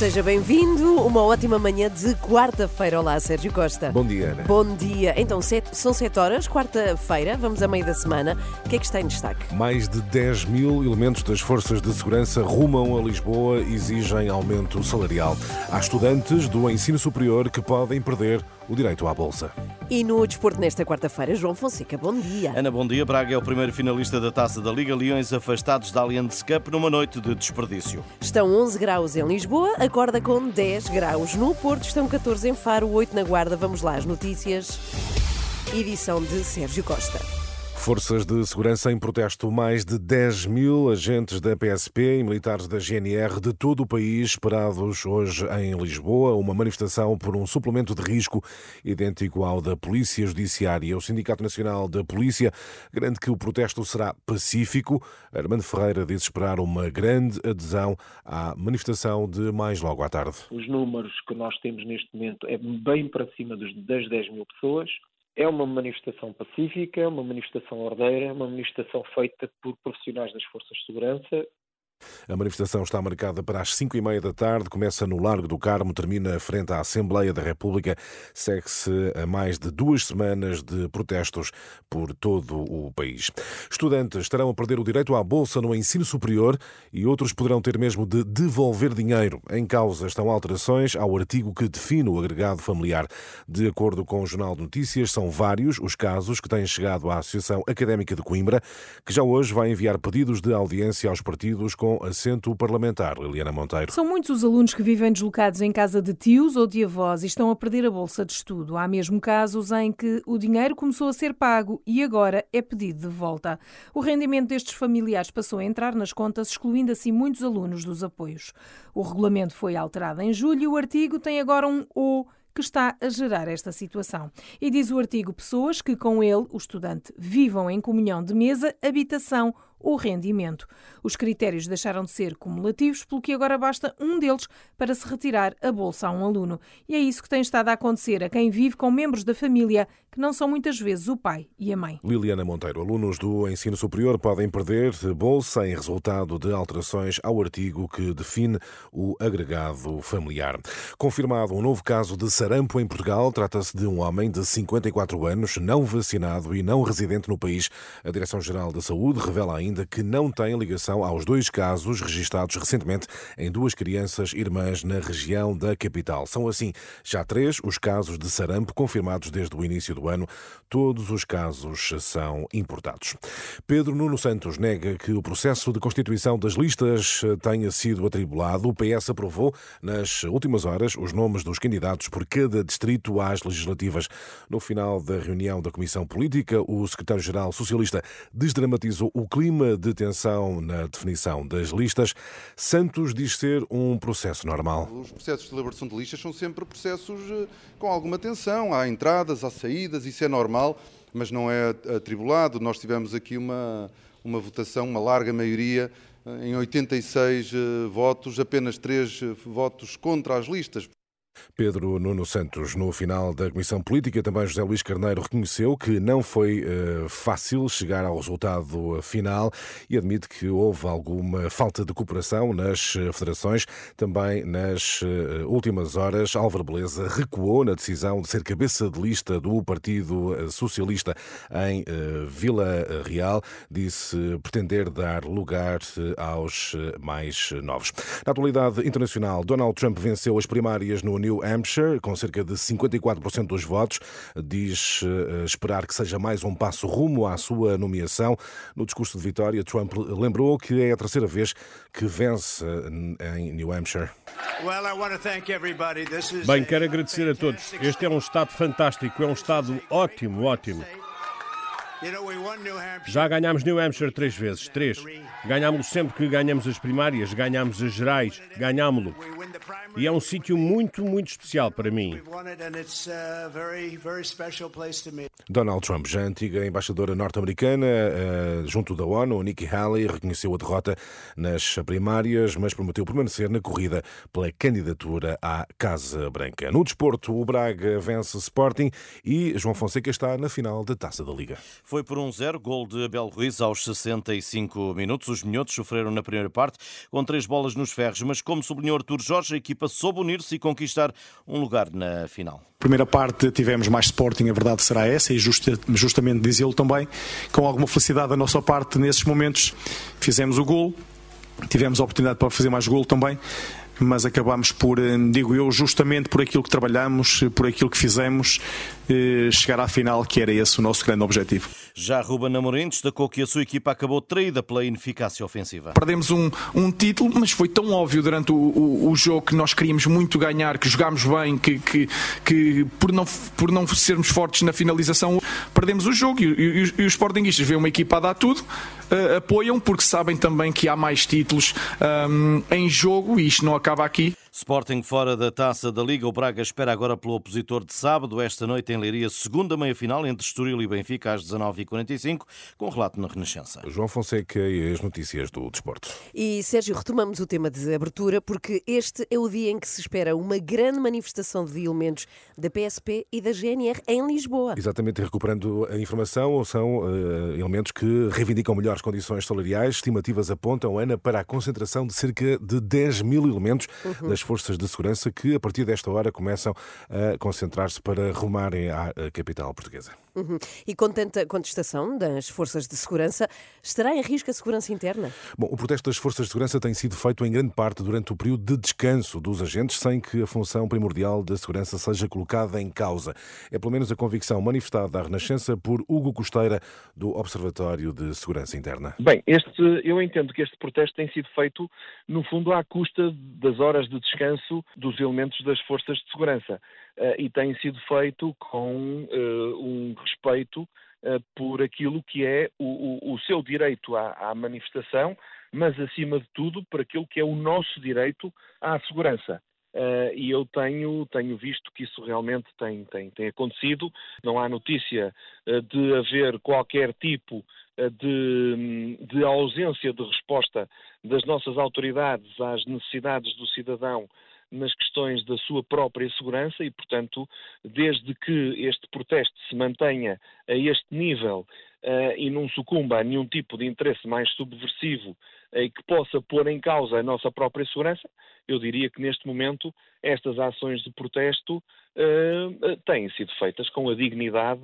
Seja bem-vindo, uma ótima manhã de quarta-feira. Olá, Sérgio Costa. Bom dia, Ana. Bom dia. Então, sete- são sete horas, quarta-feira, vamos a meio da semana. O que é que está em destaque? Mais de 10 mil elementos das forças de segurança rumam a Lisboa e exigem aumento salarial. Há estudantes do ensino superior que podem perder o direito à bolsa. E no desporto nesta quarta-feira, João Fonseca, bom dia. Ana, bom dia. Braga é o primeiro finalista da Taça da Liga. Leões afastados da Allianz Cup numa noite de desperdício. Estão 11 graus em Lisboa, acorda com 10 graus. No Porto estão 14 em Faro, 8 na Guarda. Vamos lá, as notícias. Edição de Sérgio Costa. Forças de segurança em protesto. Mais de 10 mil agentes da PSP e militares da GNR de todo o país esperados hoje em Lisboa. Uma manifestação por um suplemento de risco idêntico ao da Polícia Judiciária. O Sindicato Nacional da Polícia garante que o protesto será pacífico. Armando Ferreira diz esperar uma grande adesão à manifestação de mais logo à tarde. os números que nós temos neste momento é bem para cima das 10 mil pessoas. É uma manifestação pacífica, uma manifestação ordeira, uma manifestação feita por profissionais das forças de segurança A manifestação está marcada para as 5 e meia da tarde, começa no Largo do Carmo, termina frente à Assembleia da República, segue-se a mais de duas semanas de protestos por todo o país. Estudantes estarão a perder o direito à bolsa no ensino superior e outros poderão ter mesmo de devolver dinheiro. Em causa estão alterações ao artigo que define o agregado familiar. De acordo com o Jornal de Notícias, são vários os casos que têm chegado à Associação Académica de Coimbra, que já hoje vai enviar pedidos de audiência aos partidos com assento parlamentar. Liliana Monteiro. São muitos os alunos que vivem deslocados em casa de tios ou de avós e estão a perder a bolsa de estudo. Há mesmo casos em que o dinheiro começou a ser pago e agora é pedido de volta. O rendimento destes familiares passou a entrar nas contas, excluindo assim muitos alunos dos apoios. O regulamento foi alterado em julho e o artigo tem agora um O que está a gerar esta situação. E diz o artigo pessoas que com ele, o estudante, vivam em comunhão de mesa, habitação ou rendimento. Os critérios deixaram de ser cumulativos, pelo que agora basta um deles para se retirar a bolsa a um aluno. E é isso que tem estado a acontecer a quem vive com membros da família, que não são muitas vezes o pai e a mãe. Liliana Monteiro, alunos do ensino superior podem perder bolsa em resultado de alterações ao artigo que define o agregado familiar. Confirmado um novo caso de sarampo em Portugal, trata-se de um homem de 54 anos, não vacinado e não residente no país. A Direção-Geral da Saúde revela ainda que não tem ligação aos dois casos registados recentemente em duas crianças irmãs na região da capital. São assim já três os casos de sarampo confirmados desde o início do ano. Todos os casos são importados. Pedro Nuno Santos nega que o processo de constituição das listas tenha sido atribulado. O PS aprovou nas últimas horas os nomes dos candidatos por cada distrito às legislativas. No final da reunião da Comissão Política, o secretário-geral socialista desdramatizou o clima de tensão na definição das listas. Santos diz ser um processo normal. Os processos de elaboração de listas são sempre processos eh, com alguma tensão. Há entradas, há saídas, isso é normal, mas não é atribulado. Nós tivemos aqui uma, uma votação, uma larga maioria, eh, em 86 eh, votos, apenas 3 votos contra as listas. Pedro Nuno Santos, no final da Comissão Política, também José Luís Carneiro reconheceu que não foi eh, fácil chegar ao resultado final e admite que houve alguma falta de cooperação nas eh, federações. Também nas eh, últimas horas, Álvaro Beleza recuou na decisão de ser cabeça de lista do Partido Socialista em Vila Real. Disse pretender dar lugar aos mais novos. Na atualidade internacional, Donald Trump venceu as primárias no New Hampshire, com cerca de 54% dos votos. Diz eh, esperar que seja mais um passo rumo à sua nomeação. No discurso de vitória, Trump lembrou que é a terceira vez que vence eh, em New Hampshire. Bem, quero agradecer a todos. Este é um Estado fantástico, é um Estado ótimo, ótimo. Já ganhámos New Hampshire três vezes, três. Ganhámos sempre que ganhamos as primárias, ganhámos as gerais, ganhámo-lo. E é um sítio muito, muito especial para mim. Donald Trump, já antiga embaixadora norte-americana uh, junto da ONU, Nikki Haley, reconheceu a derrota nas primárias, mas prometeu permanecer na corrida pela candidatura à Casa Branca. No desporto, o Braga vence Sporting e João Fonseca está na final da Taça da Liga. Foi por um zero, gol de Abel Ruiz aos 65 minutos. Os minhotos sofreram na primeira parte com três bolas nos ferros, mas como sublinhou Artur Jorge, equipa soube unir-se e conquistar um lugar na final. Primeira parte tivemos mais Sporting, a verdade será essa, e justa, justamente dizê-lo também, com alguma felicidade da nossa parte nesses momentos. Fizemos o gol, tivemos a oportunidade para fazer mais gol também, mas acabamos por, eh, digo eu, justamente por aquilo que trabalhamos, por aquilo que fizemos, chegar à final, que era esse o nosso grande objetivo. Já Ruben Amorim destacou que a sua equipa acabou traída pela ineficácia ofensiva. Perdemos um, um título, mas foi tão óbvio durante o, o, o, jogo que nós queríamos muito ganhar, que jogámos bem, que, que, que por, não, por não sermos fortes na finalização, perdemos o jogo. E, e, e os Sportingistas veem uma equipa a dar tudo, uh, apoiam, porque sabem também que há mais títulos um, em jogo e isto não acaba aqui. Sporting fora da taça da Liga. O Braga espera agora pelo opositor de sábado, esta noite em Leiria, segunda meia-final entre Estoril e Benfica às 19h45, com relato na Renascença. João Fonseca e as notícias do desporto. E Sérgio, retomamos o tema de abertura, porque este é o dia em que se espera uma grande manifestação de elementos da PSP e da GNR em Lisboa. Exatamente, recuperando a informação, são uh, elementos que reivindicam melhores condições salariais. Estimativas apontam, Ana, para a concentração de cerca de 10 mil elementos uhum. das forças de segurança que, a partir desta hora, começam a concentrar-se para rumarem à capital portuguesa. Uhum. E com tanta contestação das forças de segurança, estará em risco a segurança interna? Bom, o protesto das forças de segurança tem sido feito em grande parte durante o período de descanso dos agentes, sem que a função primordial da segurança seja colocada em causa. É pelo menos a convicção manifestada à Renascença por Hugo Costeira, do Observatório de Segurança Interna. Bem, este, eu entendo que este protesto tem sido feito, no fundo, à custa das horas de descanso dos elementos das forças de segurança. Uh, e tem sido feito com uh, um respeito uh, por aquilo que é o, o, o seu direito à, à, manifestação, mas acima de tudo por aquilo que é o nosso direito à segurança. Uh, e eu tenho, tenho visto que isso realmente tem, tem, tem acontecido. Não há notícia uh, de haver qualquer tipo de, de, ausência de resposta das nossas autoridades às necessidades do cidadão nas questões da sua própria segurança e, portanto, desde que este protesto se mantenha a este nível uh, e não sucumba a nenhum tipo de interesse mais subversivo e uh, que possa pôr em causa a nossa própria segurança, eu diria que neste momento estas ações de protesto uh, têm sido feitas com a dignidade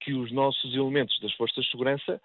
que os nossos elementos das forças de segurança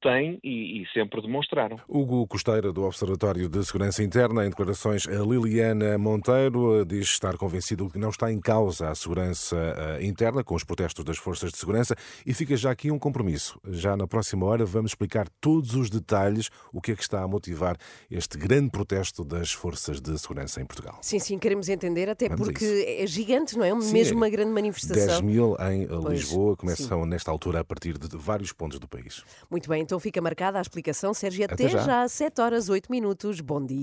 têm e, e, sempre demonstraram. Hugo Costeira, do Observatório de Segurança Interna, em declarações a Liliana Monteiro, diz estar convencido de que não está em causa a segurança eh, interna com os protestos das forças de segurança e fica já aqui um compromisso. Já na próxima hora vamos explicar todos os detalhes, o que é que está a motivar este grande protesto das forças de segurança em Portugal. Sim, sim, queremos entender, até vamos porque é gigante, não é? Sim, Mesmo uma grande manifestação. 10 mil em pois, Lisboa, começam sim. nesta altura a partir de vários pontos do país. Muito bem, então fica marcada a explicação. Sérgio, até, até já. já, 7 horas 8 minutos. Bom dia.